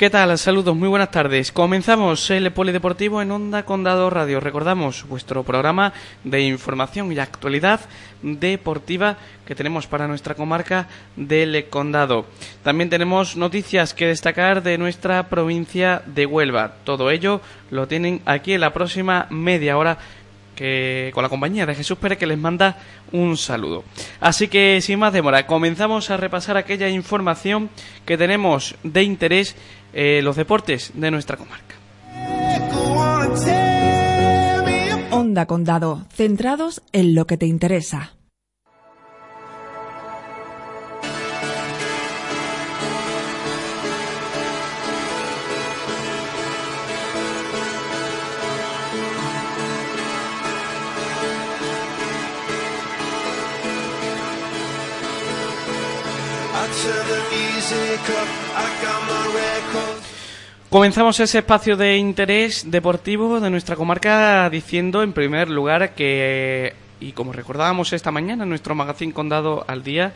¿Qué tal? Saludos, muy buenas tardes. Comenzamos el Polideportivo en Onda Condado Radio. Recordamos vuestro programa de información y actualidad deportiva que tenemos para nuestra comarca del Condado. También tenemos noticias que destacar de nuestra provincia de Huelva. Todo ello lo tienen aquí en la próxima media hora con la compañía de Jesús Pérez que les manda un saludo. Así que sin más demora, comenzamos a repasar aquella información que tenemos de interés eh, los deportes de nuestra comarca. Onda Condado, centrados en lo que te interesa. Comenzamos ese espacio de interés deportivo de nuestra comarca diciendo en primer lugar que, y como recordábamos esta mañana en nuestro magazine Condado al Día,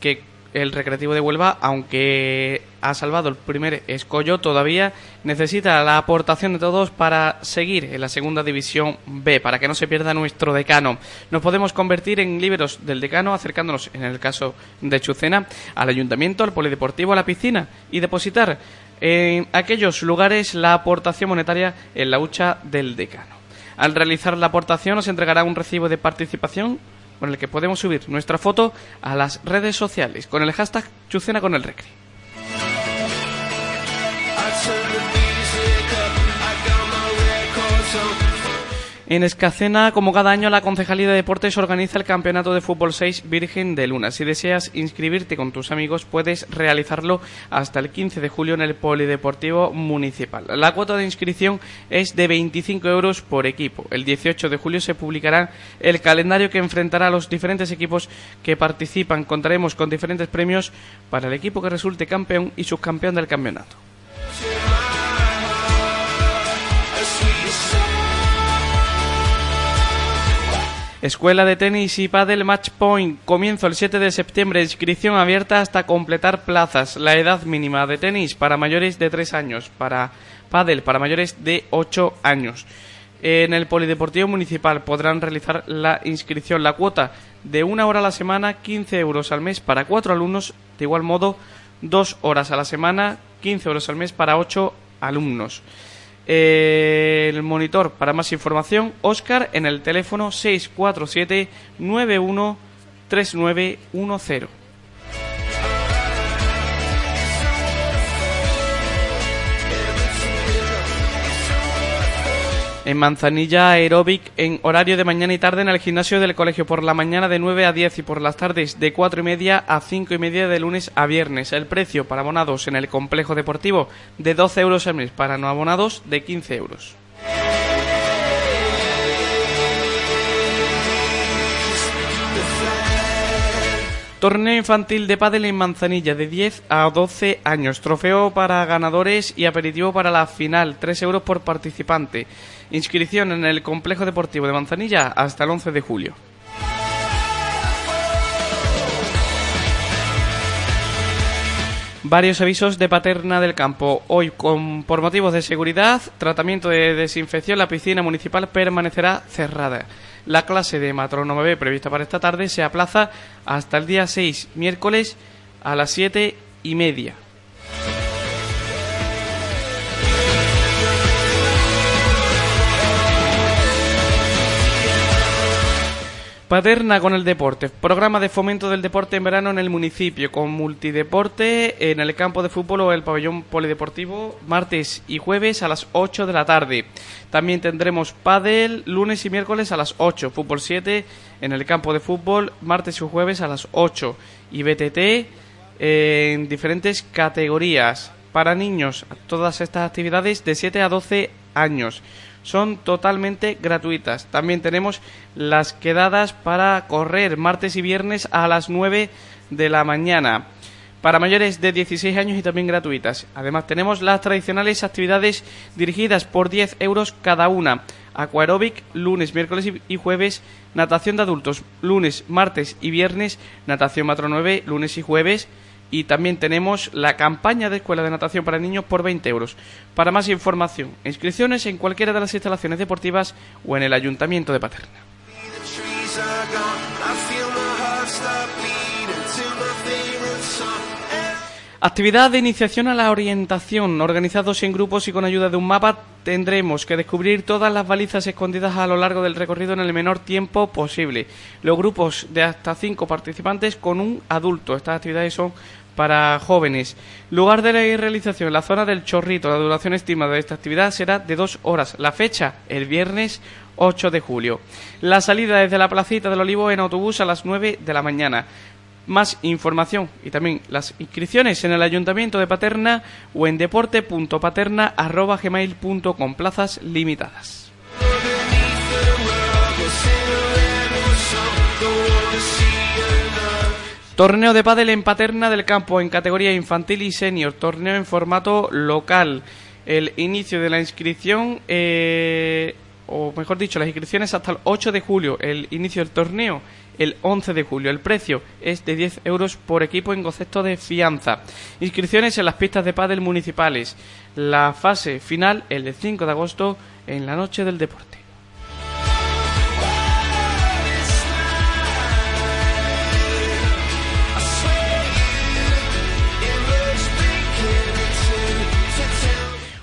que el Recreativo de Huelva, aunque ha salvado el primer escollo, todavía necesita la aportación de todos para seguir en la segunda división B, para que no se pierda nuestro decano. Nos podemos convertir en liberos del decano acercándonos, en el caso de Chucena, al ayuntamiento, al polideportivo, a la piscina y depositar en aquellos lugares la aportación monetaria en la hucha del decano. Al realizar la aportación nos entregará un recibo de participación con el que podemos subir nuestra foto a las redes sociales con el hashtag Chucena con el Recre. En Escacena, como cada año, la Concejalía de Deportes organiza el Campeonato de Fútbol 6 Virgen de Luna. Si deseas inscribirte con tus amigos, puedes realizarlo hasta el 15 de julio en el Polideportivo Municipal. La cuota de inscripción es de 25 euros por equipo. El 18 de julio se publicará el calendario que enfrentará a los diferentes equipos que participan. Contaremos con diferentes premios para el equipo que resulte campeón y subcampeón del campeonato. Escuela de Tenis y Padel Match Point. Comienzo el 7 de septiembre. Inscripción abierta hasta completar plazas. La edad mínima de tenis para mayores de 3 años. Para Padel para mayores de 8 años. En el Polideportivo Municipal podrán realizar la inscripción. La cuota de una hora a la semana, 15 euros al mes para 4 alumnos. De igual modo, 2 horas a la semana, 15 euros al mes para 8 alumnos el monitor para más información, Oscar, en el teléfono 647 913910. En Manzanilla Aerobic en horario de mañana y tarde en el gimnasio del colegio por la mañana de 9 a 10 y por las tardes de 4 y media a 5 y media de lunes a viernes. El precio para abonados en el complejo deportivo de 12 euros al mes, para no abonados de 15 euros. Torneo infantil de pádel en Manzanilla de 10 a 12 años. Trofeo para ganadores y aperitivo para la final. 3 euros por participante. Inscripción en el Complejo Deportivo de Manzanilla hasta el 11 de julio. Varios avisos de Paterna del Campo. Hoy, con, por motivos de seguridad, tratamiento de desinfección, la piscina municipal permanecerá cerrada. La clase de matrónoma B prevista para esta tarde se aplaza hasta el día 6, miércoles, a las 7 y media. Paterna con el deporte. Programa de fomento del deporte en verano en el municipio, con multideporte en el campo de fútbol o el pabellón polideportivo, martes y jueves a las 8 de la tarde. También tendremos pádel lunes y miércoles a las 8, fútbol 7 en el campo de fútbol, martes y jueves a las 8 y BTT en diferentes categorías para niños. Todas estas actividades de 7 a 12 años son totalmente gratuitas. También tenemos las quedadas para correr martes y viernes a las 9 de la mañana. Para mayores de 16 años y también gratuitas. Además tenemos las tradicionales actividades dirigidas por 10 euros cada una. Aquarobic lunes, miércoles y jueves. Natación de adultos lunes, martes y viernes. Natación Matro 9 lunes y jueves. Y también tenemos la campaña de escuela de natación para niños por 20 euros. Para más información, inscripciones en cualquiera de las instalaciones deportivas o en el Ayuntamiento de Paterna. Actividad de iniciación a la orientación. Organizados en grupos y con ayuda de un mapa, tendremos que descubrir todas las balizas escondidas a lo largo del recorrido en el menor tiempo posible. Los grupos de hasta cinco participantes con un adulto. Estas actividades son para jóvenes. Lugar de la realización, la zona del Chorrito. La duración estimada de esta actividad será de dos horas. La fecha, el viernes 8 de julio. La salida desde la placita del Olivo en autobús a las 9 de la mañana más información y también las inscripciones en el Ayuntamiento de Paterna o en deporte.paterna.gmail.com plazas limitadas. Torneo de pádel en Paterna del Campo en categoría infantil y senior, torneo en formato local. El inicio de la inscripción, eh, o mejor dicho, las inscripciones hasta el 8 de julio. El inicio del torneo el 11 de julio. El precio es de 10 euros por equipo en concepto de fianza. Inscripciones en las pistas de pádel municipales. La fase final el de 5 de agosto en la noche del deporte.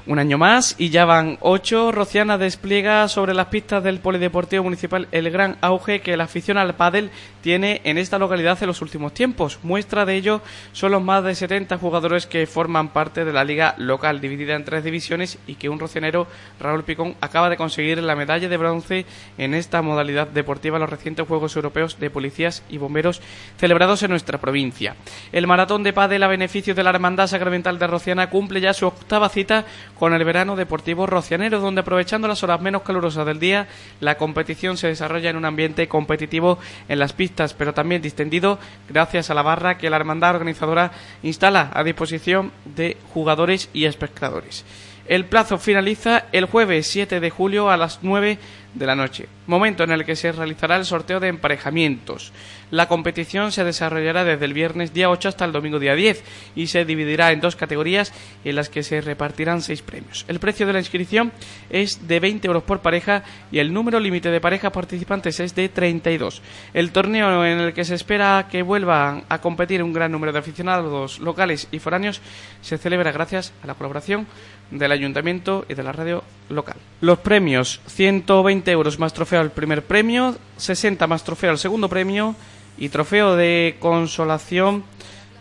Un año más y ya van ocho. Rociana despliega sobre las pistas del Polideportivo Municipal el gran auge que la afición al pádel tiene en esta localidad en los últimos tiempos. Muestra de ello son los más de 70 jugadores que forman parte de la liga local, dividida en tres divisiones y que un rocianero, Raúl Picón, acaba de conseguir la medalla de bronce en esta modalidad deportiva en los recientes Juegos Europeos de Policías y Bomberos celebrados en nuestra provincia. El maratón de pádel a beneficio de la Hermandad Sacramental de Rociana cumple ya su octava cita con el verano deportivo rocianero, donde aprovechando las horas menos calurosas del día, la competición se desarrolla en un ambiente competitivo en las pistas, pero también distendido gracias a la barra que la hermandad organizadora instala a disposición de jugadores y espectadores. El plazo finaliza el jueves 7 de julio a las 9 de la noche, momento en el que se realizará el sorteo de emparejamientos. La competición se desarrollará desde el viernes día 8 hasta el domingo día 10 y se dividirá en dos categorías en las que se repartirán seis premios. El precio de la inscripción es de 20 euros por pareja y el número límite de parejas participantes es de 32. El torneo en el que se espera que vuelvan a competir un gran número de aficionados locales y foráneos se celebra gracias a la colaboración del ayuntamiento y de la radio local. Los premios 120 euros más trofeo al primer premio, 60 más trofeo al segundo premio y trofeo de consolación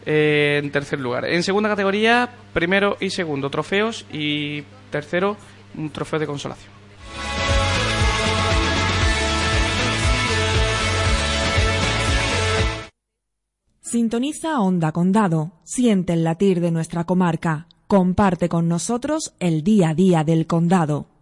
eh, en tercer lugar. En segunda categoría, primero y segundo trofeos y tercero un trofeo de consolación. Sintoniza Onda Condado, siente el latir de nuestra comarca, comparte con nosotros el día a día del condado.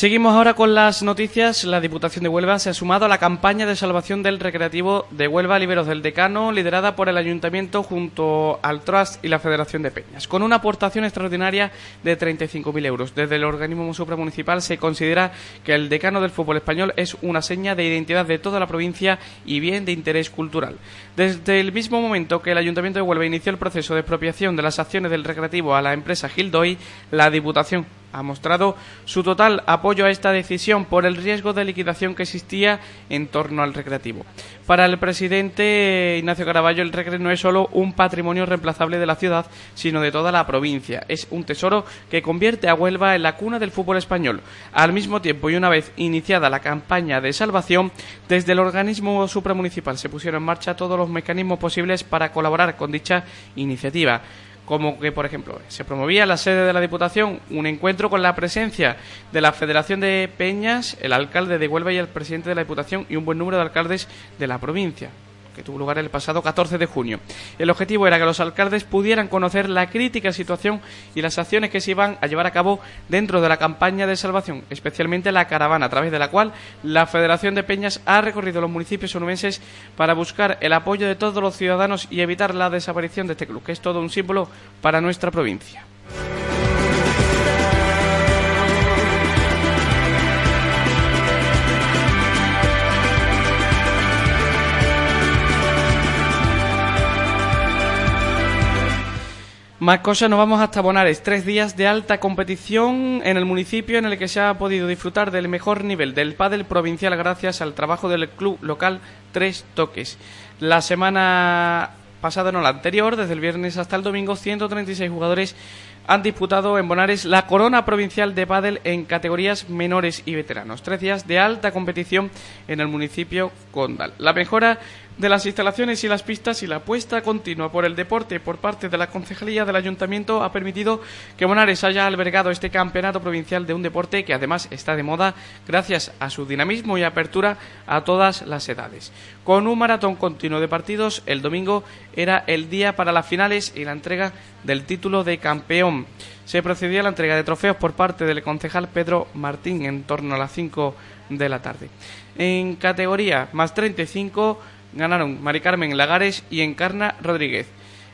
Seguimos ahora con las noticias. La Diputación de Huelva se ha sumado a la campaña de salvación del recreativo de Huelva Liberos del Decano, liderada por el Ayuntamiento junto al Trust y la Federación de Peñas, con una aportación extraordinaria de 35.000 euros. Desde el organismo supramunicipal se considera que el decano del fútbol español es una seña de identidad de toda la provincia y bien de interés cultural. Desde el mismo momento que el Ayuntamiento de Huelva inició el proceso de expropiación de las acciones del recreativo a la empresa Gildoy, la Diputación ha mostrado su total apoyo a esta decisión por el riesgo de liquidación que existía en torno al recreativo. Para el presidente Ignacio Caraballo, el recreo no es solo un patrimonio reemplazable de la ciudad, sino de toda la provincia. Es un tesoro que convierte a Huelva en la cuna del fútbol español. Al mismo tiempo, y una vez iniciada la campaña de salvación, desde el organismo supramunicipal se pusieron en marcha todos los mecanismos posibles para colaborar con dicha iniciativa como que, por ejemplo, se promovía en la sede de la Diputación un encuentro con la presencia de la Federación de Peñas, el alcalde de Huelva y el presidente de la Diputación y un buen número de alcaldes de la provincia que tuvo lugar el pasado 14 de junio. El objetivo era que los alcaldes pudieran conocer la crítica situación y las acciones que se iban a llevar a cabo dentro de la campaña de salvación, especialmente la caravana, a través de la cual la Federación de Peñas ha recorrido los municipios onubenses para buscar el apoyo de todos los ciudadanos y evitar la desaparición de este club, que es todo un símbolo para nuestra provincia. Más cosas, nos vamos hasta Bonares. Tres días de alta competición en el municipio en el que se ha podido disfrutar del mejor nivel del pádel provincial gracias al trabajo del club local Tres Toques. La semana pasada, no la anterior, desde el viernes hasta el domingo, 136 jugadores han disputado en Bonares la corona provincial de pádel en categorías menores y veteranos. Tres días de alta competición en el municipio Condal. La mejora de las instalaciones y las pistas y la apuesta continua por el deporte por parte de la Concejalía del Ayuntamiento ha permitido que Bonares haya albergado este campeonato provincial de un deporte que además está de moda gracias a su dinamismo y apertura a todas las edades. Con un maratón continuo de partidos, el domingo era el día para las finales y la entrega del título de campeón. Se procedía a la entrega de trofeos por parte del concejal Pedro Martín en torno a las 5 de la tarde. En categoría más 35 ganaron Mari Carmen Lagares y Encarna Rodríguez.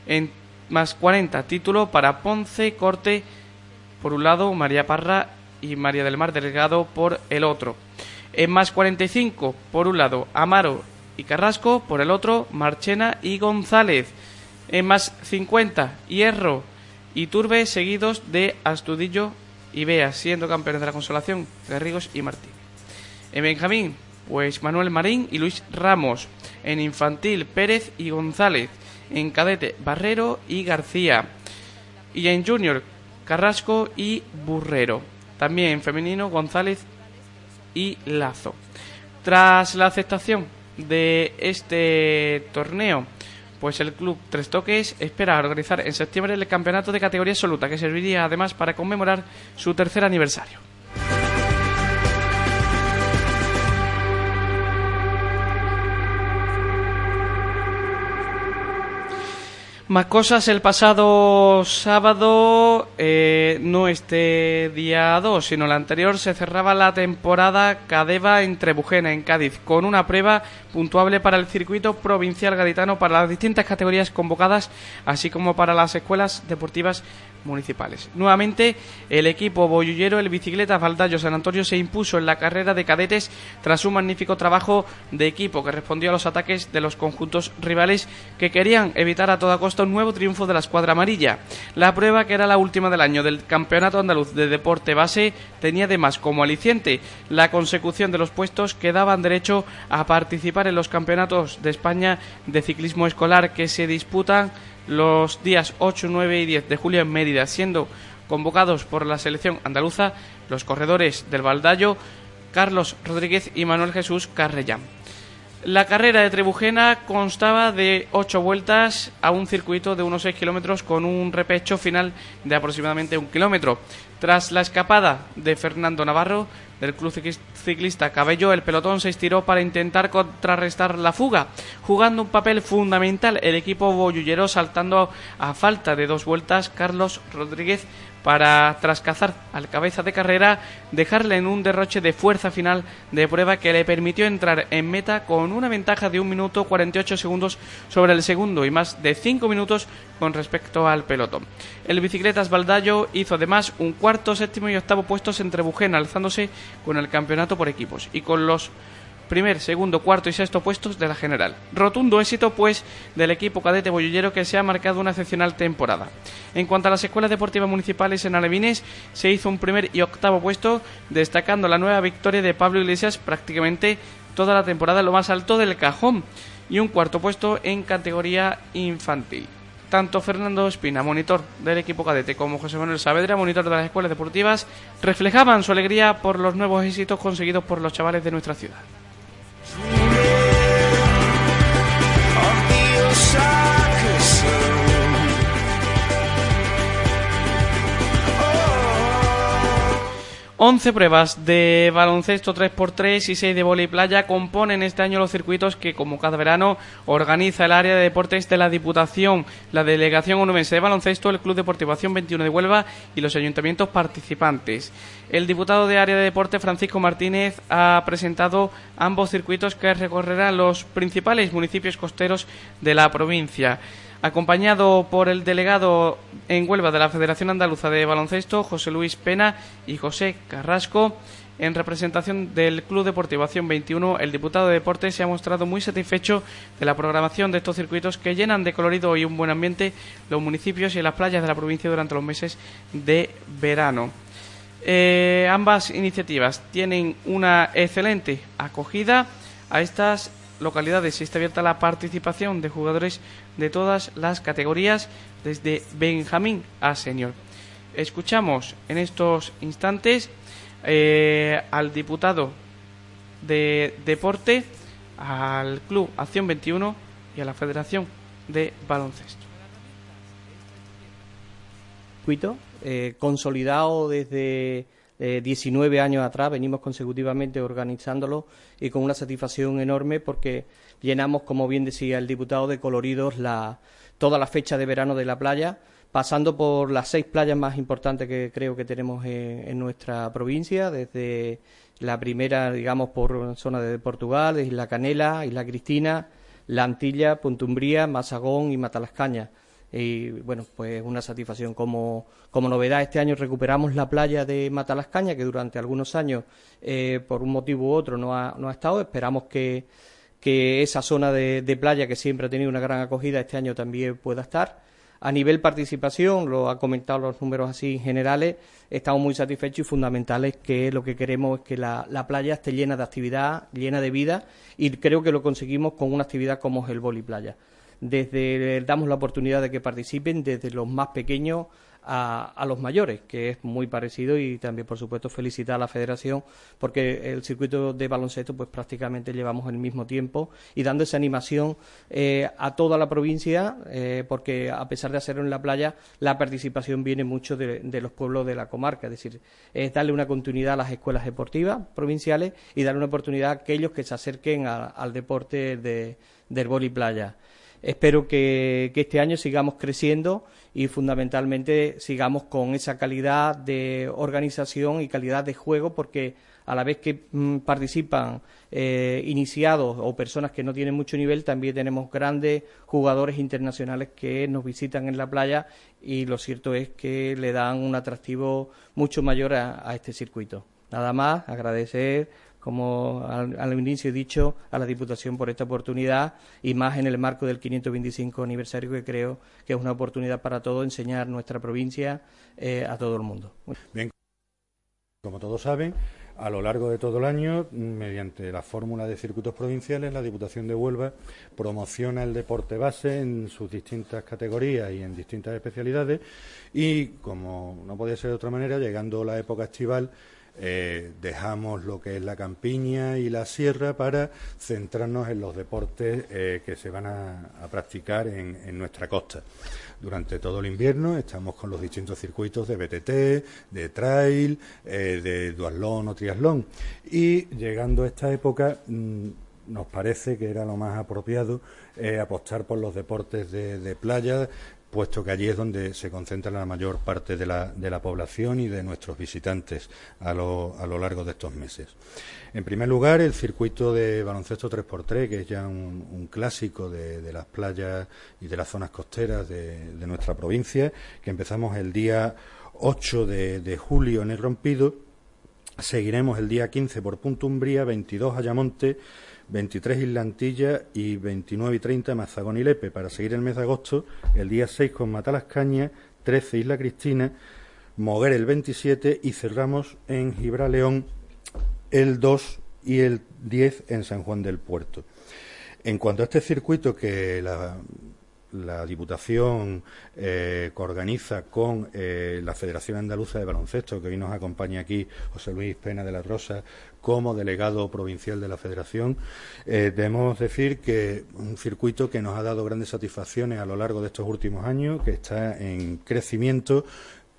En más 40 título para Ponce Corte por un lado, María Parra y María del Mar Delgado por el otro. En más 45 por un lado, Amaro y Carrasco, por el otro, Marchena y González. En más 50, Hierro y Turbe, seguidos de Astudillo y Bea, siendo campeones de la consolación, Garrigos y Martín. En Benjamín, pues Manuel Marín y Luis Ramos. En infantil, Pérez y González. En cadete, Barrero y García. Y en junior, Carrasco y Burrero. También en femenino, González y Lazo. Tras la aceptación de este torneo, pues el club Tres Toques espera organizar en septiembre el campeonato de categoría absoluta, que serviría además para conmemorar su tercer aniversario. Más cosas, el pasado sábado, eh, no este día 2, sino el anterior, se cerraba la temporada Cadeva en Trebujena, en Cádiz, con una prueba puntuable para el circuito provincial gaditano para las distintas categorías convocadas, así como para las escuelas deportivas municipales. Nuevamente, el equipo boyullero, el bicicleta Valdallo San Antonio, se impuso en la carrera de cadetes tras un magnífico trabajo de equipo que respondió a los ataques de los conjuntos rivales que querían evitar a toda costa un nuevo triunfo de la escuadra amarilla. La prueba, que era la última del año del Campeonato Andaluz de Deporte Base, tenía además como aliciente la consecución de los puestos que daban derecho a participar en los campeonatos de España de ciclismo escolar que se disputan los días 8, 9 y 10 de julio en Mérida, siendo convocados por la selección andaluza los corredores del Baldallo Carlos Rodríguez y Manuel Jesús Carrellán. La carrera de Trebujena constaba de ocho vueltas a un circuito de unos 6 kilómetros con un repecho final de aproximadamente un kilómetro. Tras la escapada de Fernando Navarro del club ciclista Cabello, el pelotón se estiró para intentar contrarrestar la fuga, jugando un papel fundamental el equipo boyullero saltando a falta de dos vueltas Carlos Rodríguez para, tras cazar al cabeza de carrera, dejarle en un derroche de fuerza final de prueba que le permitió entrar en meta con una ventaja de 1 minuto 48 segundos sobre el segundo y más de 5 minutos con respecto al pelotón. El bicicletas Baldallo hizo además un cuarto, séptimo y octavo puestos entre Bujena, alzándose con el campeonato por equipos y con los primer, segundo, cuarto y sexto puestos de la general. Rotundo éxito, pues, del equipo cadete boyullero que se ha marcado una excepcional temporada. En cuanto a las escuelas deportivas municipales en Alevines, se hizo un primer y octavo puesto, destacando la nueva victoria de Pablo Iglesias prácticamente toda la temporada lo más alto del cajón, y un cuarto puesto en categoría infantil. Tanto Fernando Espina, monitor del equipo cadete, como José Manuel Saavedra, monitor de las escuelas deportivas, reflejaban su alegría por los nuevos éxitos conseguidos por los chavales de nuestra ciudad. shine. 11 pruebas de baloncesto 3x3 y 6 de vóley playa componen este año los circuitos que, como cada verano, organiza el área de deportes de la Diputación, la Delegación Onubense de Baloncesto, el Club Deportivo Acción 21 de Huelva y los ayuntamientos participantes. El diputado de área de deporte, Francisco Martínez, ha presentado ambos circuitos que recorrerán los principales municipios costeros de la provincia acompañado por el delegado en Huelva de la Federación Andaluza de Baloncesto, José Luis Pena y José Carrasco. En representación del Club Deportivo Acción 21, el diputado de Deportes se ha mostrado muy satisfecho de la programación de estos circuitos que llenan de colorido y un buen ambiente los municipios y las playas de la provincia durante los meses de verano. Eh, ambas iniciativas tienen una excelente acogida a estas localidades está abierta la participación de jugadores de todas las categorías, desde Benjamín a Senior. Escuchamos en estos instantes eh, al diputado de Deporte, al Club Acción 21 y a la Federación de Baloncesto. Eh, consolidado desde 19 años atrás, venimos consecutivamente organizándolo y con una satisfacción enorme porque llenamos, como bien decía el diputado, de coloridos la, toda la fecha de verano de la playa, pasando por las seis playas más importantes que creo que tenemos en, nuestra provincia, desde la primera, digamos, por zona de Portugal, Isla Canela, Isla Cristina, La Antilla, Puntumbría, Mazagón y Matalascaña y bueno, pues una satisfacción. Como, como novedad, este año recuperamos la playa de Matalascaña, que durante algunos años, eh, por un motivo u otro, no ha, no ha estado. Esperamos que, que esa zona de, playa, que siempre ha tenido una gran acogida, este año también pueda estar. A nivel participación, lo ha comentado los números así generales, estamos muy satisfechos y fundamentales que lo que queremos es que la, la, playa esté llena de actividad, llena de vida y creo que lo conseguimos con una actividad como es el boli playa desde damos la oportunidad de que participen desde los más pequeños a, los mayores, que es muy parecido y también, por supuesto, felicitar a la Federación porque el circuito de baloncesto pues prácticamente llevamos el mismo tiempo y dando esa animación eh, a toda la provincia eh, porque a pesar de hacerlo en la playa, la participación viene mucho de, los pueblos de la comarca, es decir, es darle una continuidad a las escuelas deportivas provinciales y darle una oportunidad a aquellos que se acerquen al deporte de, del boli playa. Espero que, este año sigamos creciendo y fundamentalmente sigamos con esa calidad de organización y calidad de juego porque a la vez que mm, participan eh, iniciados o personas que no tienen mucho nivel, también tenemos grandes jugadores internacionales que nos visitan en la playa y lo cierto es que le dan un atractivo mucho mayor a este circuito. Nada más, agradecer como al, inicio he dicho, a la Diputación por esta oportunidad y más en el marco del 525 aniversario que creo que es una oportunidad para todos enseñar nuestra provincia eh, a todo el mundo. Bien, como todos saben, a lo largo de todo el año, mediante la fórmula de circuitos provinciales, la Diputación de Huelva promociona el deporte base en sus distintas categorías y en distintas especialidades y, como no podía ser de otra manera, llegando la época estival, eh, dejamos lo que es la campiña y la sierra para centrarnos en los deportes eh, que se van a, practicar en, nuestra costa. Durante todo el invierno estamos con los distintos circuitos de BTT, de trail, eh, de duatlón o triatlón. Y llegando a esta época mm, nos parece que era lo más apropiado apostar por los deportes de playa, puesto que allí es donde se concentra la mayor parte de la, de la población y de nuestros visitantes a lo, a lo, largo de estos meses. En primer lugar, el circuito de baloncesto 3x3, que es ya un, clásico de, las playas y de las zonas costeras de, nuestra provincia, que empezamos el día 8 de, de julio en el Rompido. Seguiremos el día 15 por Punta Umbría, 22 Ayamonte, 23 Islantillas y 29 y 30 Mazagón y Lepe, para seguir el mes de agosto, el día 6 con Matalascaña, 13 Isla Cristina, Moguer el 27 y cerramos en Gibraleón el 2 y el 10 en San Juan del Puerto. En cuanto a este circuito que la, la Diputación eh, organiza con eh, la Federación Andaluza de Baloncesto, que hoy nos acompaña aquí José Luis Pena de la Rosa como delegado provincial de la Federación, eh, debemos decir que un circuito que nos ha dado grandes satisfacciones a lo largo de estos últimos años, que está en crecimiento,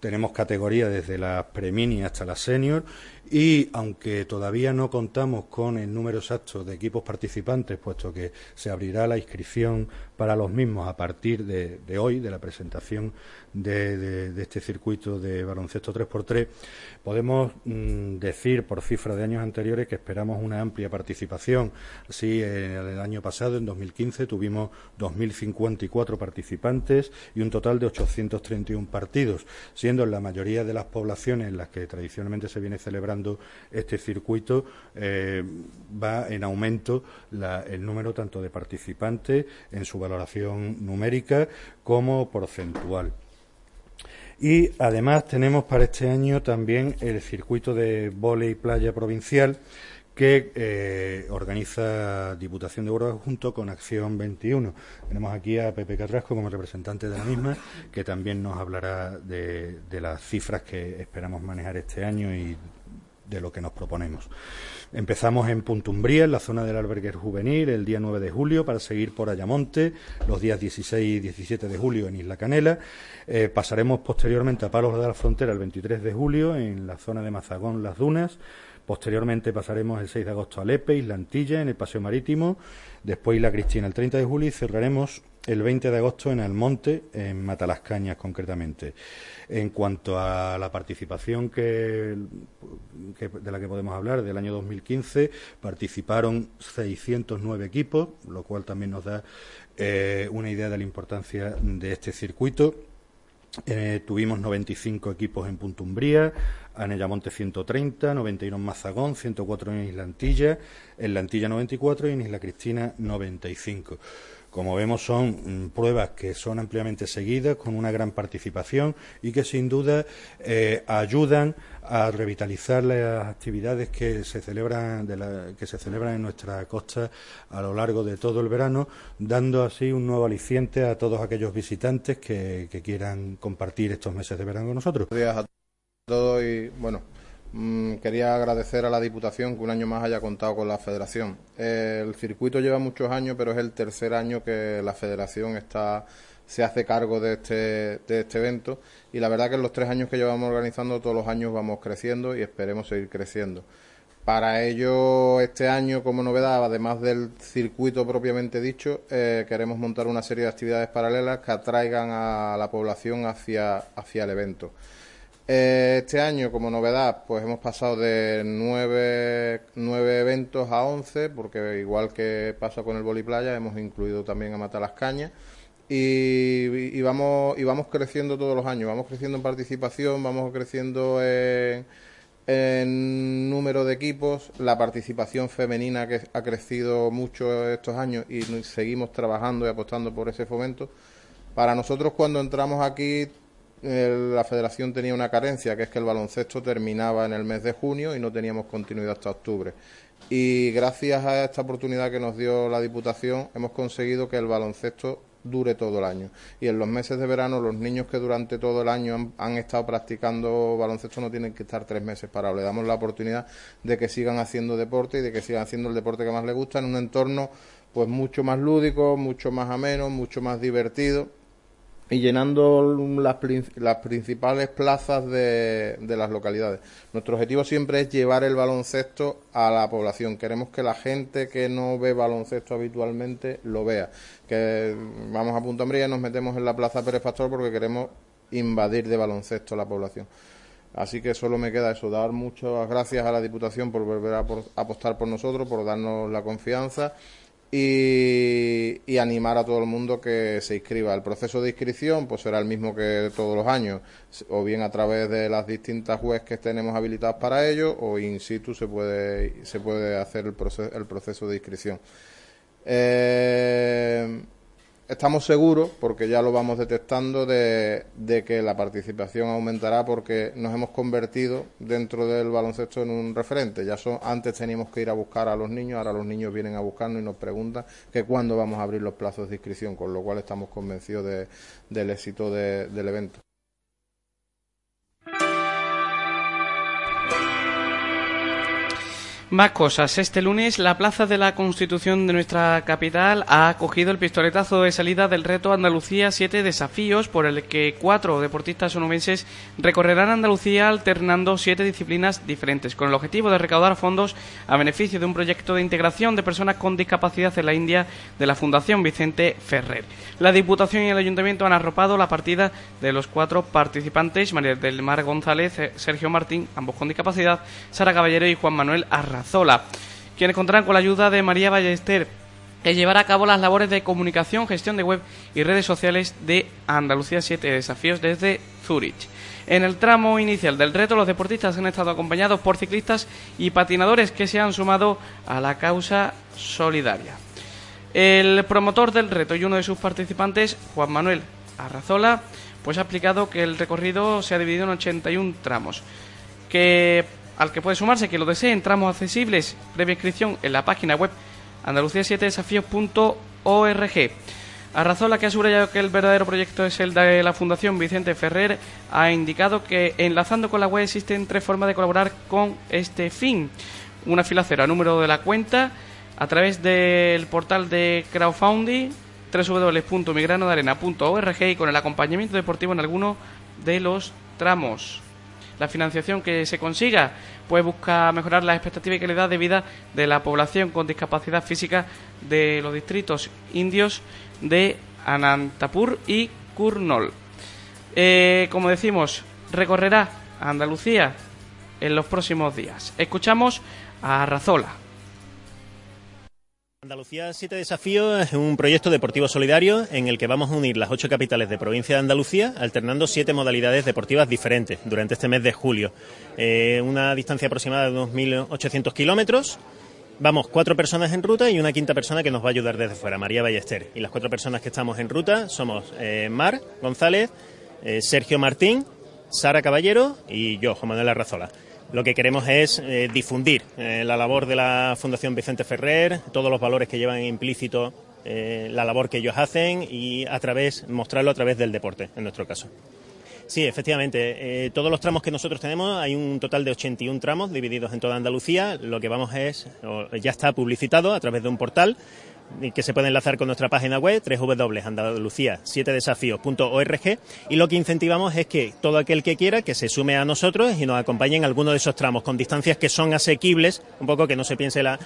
tenemos categorías desde la premini hasta la senior y aunque todavía no contamos con el número exacto de equipos participantes, puesto que se abrirá la inscripción para los mismos a partir de, hoy, de la presentación de, este circuito de baloncesto 3x3, podemos mm, decir por cifra de años anteriores que esperamos una amplia participación. Así, en el año pasado, en 2015, tuvimos 2.054 participantes y un total de 831 partidos, siendo en la mayoría de las poblaciones en las que tradicionalmente se viene celebrando este circuito, eh, va en aumento el número tanto de participantes en su valoración numérica como porcentual. Y además tenemos para este año también el circuito de y playa provincial que eh, organiza Diputación de Huelva junto con Acción 21. Tenemos aquí a Pepe Catrasco como representante de la misma, que también nos hablará de las cifras que esperamos manejar este año y de lo que nos proponemos. Empezamos en Puntumbría, en la zona del albergue juvenil, el día 9 de julio, para seguir por Ayamonte, los días 16 y 17 de julio en Isla Canela. Eh, pasaremos posteriormente a Palos de la Frontera el 23 de julio, en la zona de Mazagón, Las Dunas. Posteriormente pasaremos el 6 de agosto a Lepe, Isla Antilla, en el Paseo Marítimo. Después Isla Cristina el 30 de julio y cerraremos el 20 de agosto en Almonte, en Matalascañas concretamente. En cuanto a la participación que, de la que podemos hablar del año 2015, participaron 609 equipos, lo cual también nos da eh, una idea de la importancia de este circuito. Eh, tuvimos 95 equipos en Puntumbría, en Ayamonte 130, 91 en Mazagón, 104 en Isla Antilla, en La Antilla 94 y en Isla Cristina 95. Como vemos, son mm, pruebas que son ampliamente seguidas, con una gran participación y que sin duda eh, ayudan a revitalizar las actividades que se celebran que se celebran en nuestra costa a lo largo de todo el verano, dando así un nuevo aliciente a todos aquellos visitantes que, quieran compartir estos meses de verano con nosotros. Quería agradecer a la Diputación que un año más haya contado con la Federación. el circuito lleva muchos años, pero es el tercer año que la Federación está se hace cargo de este, de este evento y la verdad que en los tres años que llevamos organizando todos los años vamos creciendo y esperemos seguir creciendo. Para ello, este año, como novedad, además del circuito propiamente dicho, eh, queremos montar una serie de actividades paralelas que atraigan a la población hacia, hacia el evento. Eh, este año, como novedad, pues hemos pasado de nueve, nueve eventos a once, porque igual que pasa con el Boliplaya, hemos incluido también a Mata las Cañas. Y, vamos, y vamos creciendo todos los años, vamos creciendo en participación, vamos creciendo en, en número de equipos, la participación femenina que ha crecido mucho estos años y seguimos trabajando y apostando por ese fomento. Para nosotros cuando entramos aquí la federación tenía una carencia, que es que el baloncesto terminaba en el mes de junio y no teníamos continuidad hasta octubre. Y gracias a esta oportunidad que nos dio la Diputación, hemos conseguido que el baloncesto dure todo el año. Y en los meses de verano, los niños que durante todo el año han, estado practicando baloncesto no tienen que estar tres meses parados. Le damos la oportunidad de que sigan haciendo deporte y de que sigan haciendo el deporte que más les gusta en un entorno pues mucho más lúdico, mucho más ameno, mucho más divertido y llenando las, las principales plazas de, de, las localidades. Nuestro objetivo siempre es llevar el baloncesto a la población. Queremos que la gente que no ve baloncesto habitualmente lo vea. Que vamos a Punta Umbría y nos metemos en la Plaza Pérez Pastor porque queremos invadir de baloncesto a la población. Así que solo me queda eso, dar muchas gracias a la Diputación por volver a apostar por nosotros, por darnos la confianza y, animar a todo el mundo que se inscriba. El proceso de inscripción pues será el mismo que todos los años, o bien a través de las distintas webs que tenemos habilitadas para ello, o in situ se puede, se puede hacer el proceso, el proceso de inscripción. Eh, estamos seguros, porque ya lo vamos detectando, de, que la participación aumentará porque nos hemos convertido dentro del baloncesto en un referente. Ya son, antes teníamos que ir a buscar a los niños, ahora los niños vienen a buscarnos y nos preguntan que cuándo vamos a abrir los plazos de inscripción, con lo cual estamos convencidos del éxito del evento. Más cosas. Este lunes la Plaza de la Constitución de nuestra capital ha acogido el pistoletazo de salida del reto Andalucía 7 desafíos por el que cuatro deportistas onubenses recorrerán Andalucía alternando siete disciplinas diferentes con el objetivo de recaudar fondos a beneficio de un proyecto de integración de personas con discapacidad en la India de la Fundación Vicente Ferrer. La Diputación y el Ayuntamiento han arropado la partida de los cuatro participantes, María del Mar González, Sergio Martín, ambos con discapacidad, Sara Caballero y Juan Manuel Arra Zola, quienes contarán con la ayuda de María Ballester, que llevará a cabo las labores de comunicación, gestión de web y redes sociales de Andalucía 7 Desafíos desde Zurich. En el tramo inicial del reto, los deportistas han estado acompañados por ciclistas y patinadores que se han sumado a la causa solidaria. El promotor del reto y uno de sus participantes, Juan Manuel Arrazola, pues ha explicado que el recorrido se ha dividido en 81 tramos, que al que puede sumarse que lo deseen tramos accesibles previa inscripción en la página web andalucía7desafíos.org. A razón la que ha subrayado que el verdadero proyecto es el de la Fundación Vicente Ferrer, ha indicado que enlazando con la web existen tres formas de colaborar con este fin. Una filacera, número de la cuenta, a través del portal de crowdfunding www.migranodarena.org y con el acompañamiento deportivo en alguno de los tramos la financiación que se consiga pues busca mejorar la expectativa y calidad de vida de la población con discapacidad física de los distritos indios de Anantapur y Kurnol. Eh, como decimos, recorrerá Andalucía en los próximos días. Escuchamos a Razola. Andalucía Siete Desafíos es un proyecto deportivo solidario en el que vamos a unir las ocho capitales de provincia de Andalucía, alternando siete modalidades deportivas diferentes durante este mes de julio. Eh, una distancia aproximada de unos 1.800 kilómetros. Vamos cuatro personas en ruta y una quinta persona que nos va a ayudar desde fuera, María Ballester. Y las cuatro personas que estamos en ruta somos eh, Mar González, eh, Sergio Martín, Sara Caballero y yo, Juan Manuel Arrazola. Lo que queremos es eh, difundir eh, la labor de la Fundación Vicente Ferrer, todos los valores que llevan implícito eh, la labor que ellos hacen y a través mostrarlo a través del deporte, en nuestro caso. Sí, efectivamente. todos los tramos que nosotros tenemos, hay un total de 81 tramos divididos en toda Andalucía. Lo que vamos es, ya está publicitado a través de un portal que se puede enlazar con nuestra página web www.andalucía7desafíos.org y lo que incentivamos es que todo aquel que quiera que se sume a nosotros y nos acompañe en alguno de esos tramos con distancias que son asequibles, un poco que no se piense la,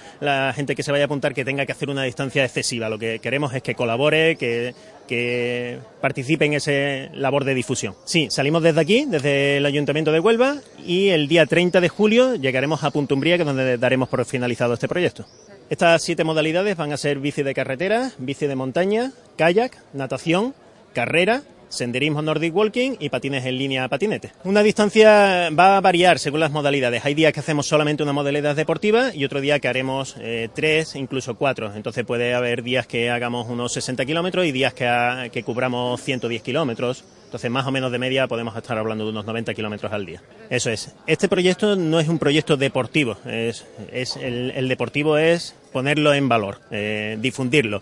gente que se vaya a apuntar que tenga que hacer una distancia excesiva, lo que queremos es que colabore, que, que participe en esa labor de difusión. Sí, salimos desde aquí, desde el Ayuntamiento de Huelva, y el día 30 de julio llegaremos a Puntumbría, que es donde daremos por finalizado este proyecto. Estas siete modalidades van a ser bici de carretera, bici de montaña, kayak, natación, carrera, senderismo Nordic Walking y patines en línea patinete. Una distancia va a variar según las modalidades. Hay días que hacemos solamente una modalidad deportiva y otro día que haremos eh, tres, incluso cuatro. Entonces puede haber días que hagamos unos 60 kilómetros y días que, que cubramos 110 kilómetros. Entonces, más o menos de media podemos estar hablando de unos 90 kilómetros al día. Eso es. Este proyecto no es un proyecto deportivo. Es el, deportivo es ponerlo en valor, eh, difundirlo.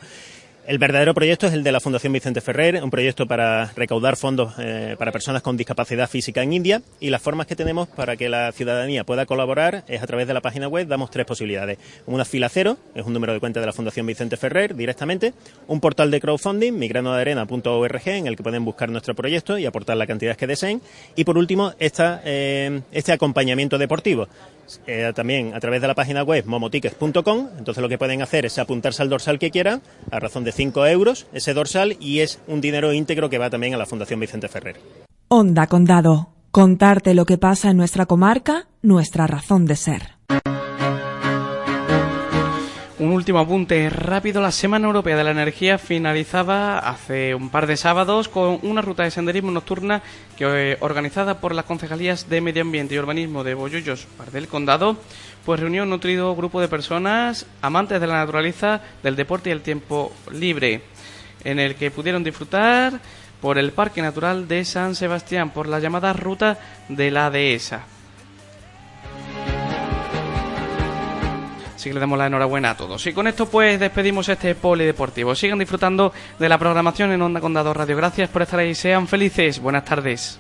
El verdadero proyecto es el de la Fundación Vicente Ferrer, un proyecto para recaudar fondos eh, para personas con discapacidad física en India y las formas que tenemos para que la ciudadanía pueda colaborar es a través de la página web, damos tres posibilidades. Una fila cero, es un número de cuenta de la Fundación Vicente Ferrer directamente, un portal de crowdfunding, migranodearena.org, en el que pueden buscar nuestro proyecto y aportar la cantidad que deseen. Y por último, eh, este acompañamiento deportivo. Eh, también a través de la página web momotickets.com. Entonces lo que pueden hacer es apuntarse al dorsal que quieran a razón de 5 euros ese dorsal y es un dinero íntegro que va también a la Fundación Vicente Ferrer. Onda Condado. Contarte lo que pasa en nuestra comarca, nuestra razón de ser. Un último apunte rápido. La Semana Europea de la Energía finalizaba hace un par de sábados con una ruta de senderismo nocturna que, eh, organizada por las concejalías de Medio Ambiente y Urbanismo de Bollullos, del Condado, pues reunió un nutrido grupo de personas amantes de la naturaleza, del deporte y el tiempo libre, en el que pudieron disfrutar por el Parque Natural de San Sebastián, por la llamada Ruta de la Dehesa. Así que le damos la enhorabuena a todos. Y con esto pues despedimos este polideportivo. Sigan disfrutando de la programación en Onda Condado Radio. Gracias por estar ahí. Sean felices. Buenas tardes.